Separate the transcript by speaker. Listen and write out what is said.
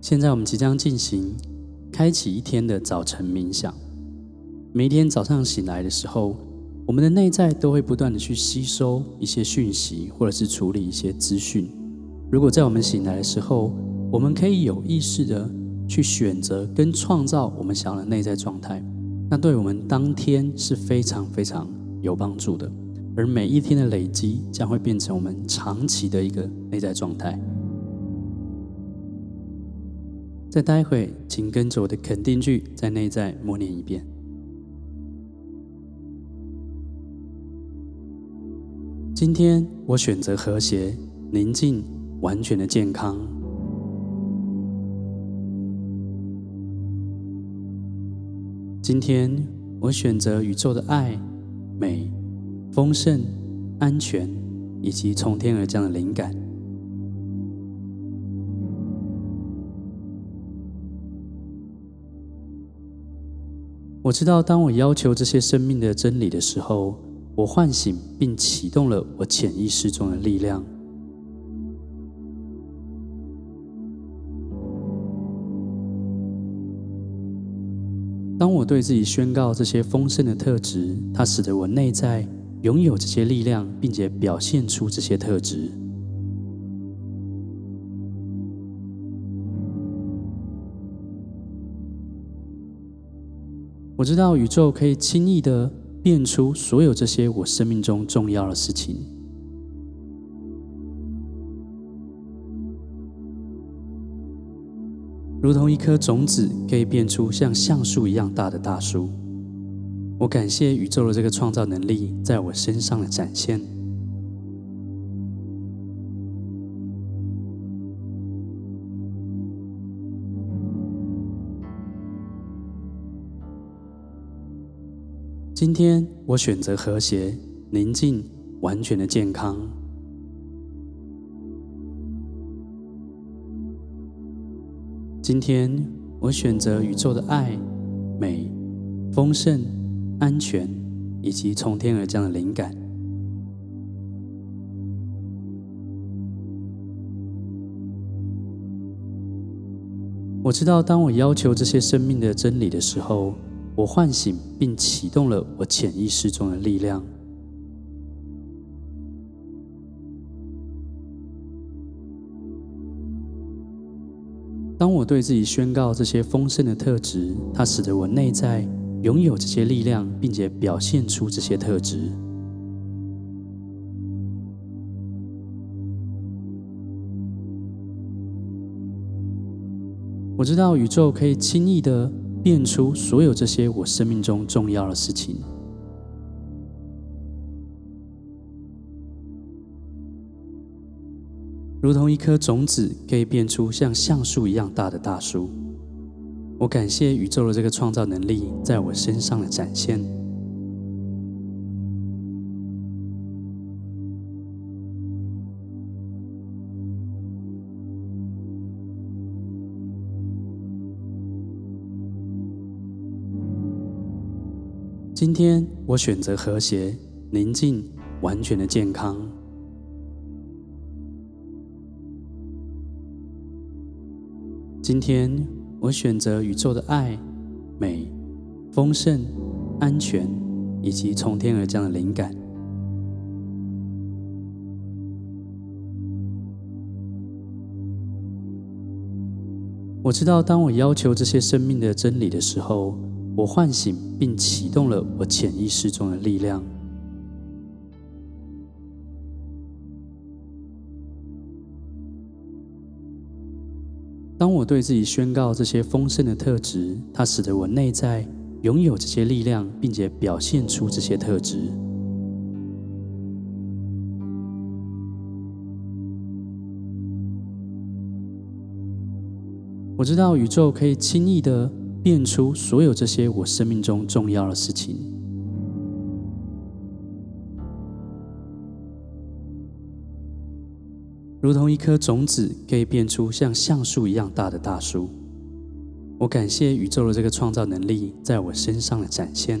Speaker 1: 现在我们即将进行开启一天的早晨冥想。每一天早上醒来的时候，我们的内在都会不断的去吸收一些讯息，或者是处理一些资讯。如果在我们醒来的时候，我们可以有意识的去选择跟创造我们想要的内在状态，那对我们当天是非常非常有帮助的。而每一天的累积将会变成我们长期的一个内在状态。再待会，请跟着我的肯定句，在内在默念一遍。今天我选择和谐、宁静、完全的健康。今天我选择宇宙的爱、美、丰盛、安全，以及从天而降的灵感。我知道，当我要求这些生命的真理的时候，我唤醒并启动了我潜意识中的力量。当我对自己宣告这些丰盛的特质，它使得我内在拥有这些力量，并且表现出这些特质。我知道宇宙可以轻易的变出所有这些我生命中重要的事情，如同一颗种子可以变出像橡树一样大的大树。我感谢宇宙的这个创造能力在我身上的展现。今天我选择和谐、宁静、完全的健康。今天我选择宇宙的爱、美、丰盛、安全，以及从天而降的灵感。我知道，当我要求这些生命的真理的时候，我唤醒并启动了我潜意识中的力量。当我对自己宣告这些丰盛的特质，它使得我内在拥有这些力量，并且表现出这些特质。我知道宇宙可以轻易的。变出所有这些我生命中重要的事情，如同一颗种子可以变出像橡树一样大的大树。我感谢宇宙的这个创造能力在我身上的展现。今天我选择和谐、宁静、完全的健康。今天我选择宇宙的爱、美、丰盛、安全，以及从天而降的灵感。我知道，当我要求这些生命的真理的时候，我唤醒并启动了我潜意识中的力量。当我对自己宣告这些丰盛的特质，它使得我内在拥有这些力量，并且表现出这些特质。我知道宇宙可以轻易的。变出所有这些我生命中重要的事情，如同一颗种子可以变出像橡树一样大的大树。我感谢宇宙的这个创造能力在我身上的展现。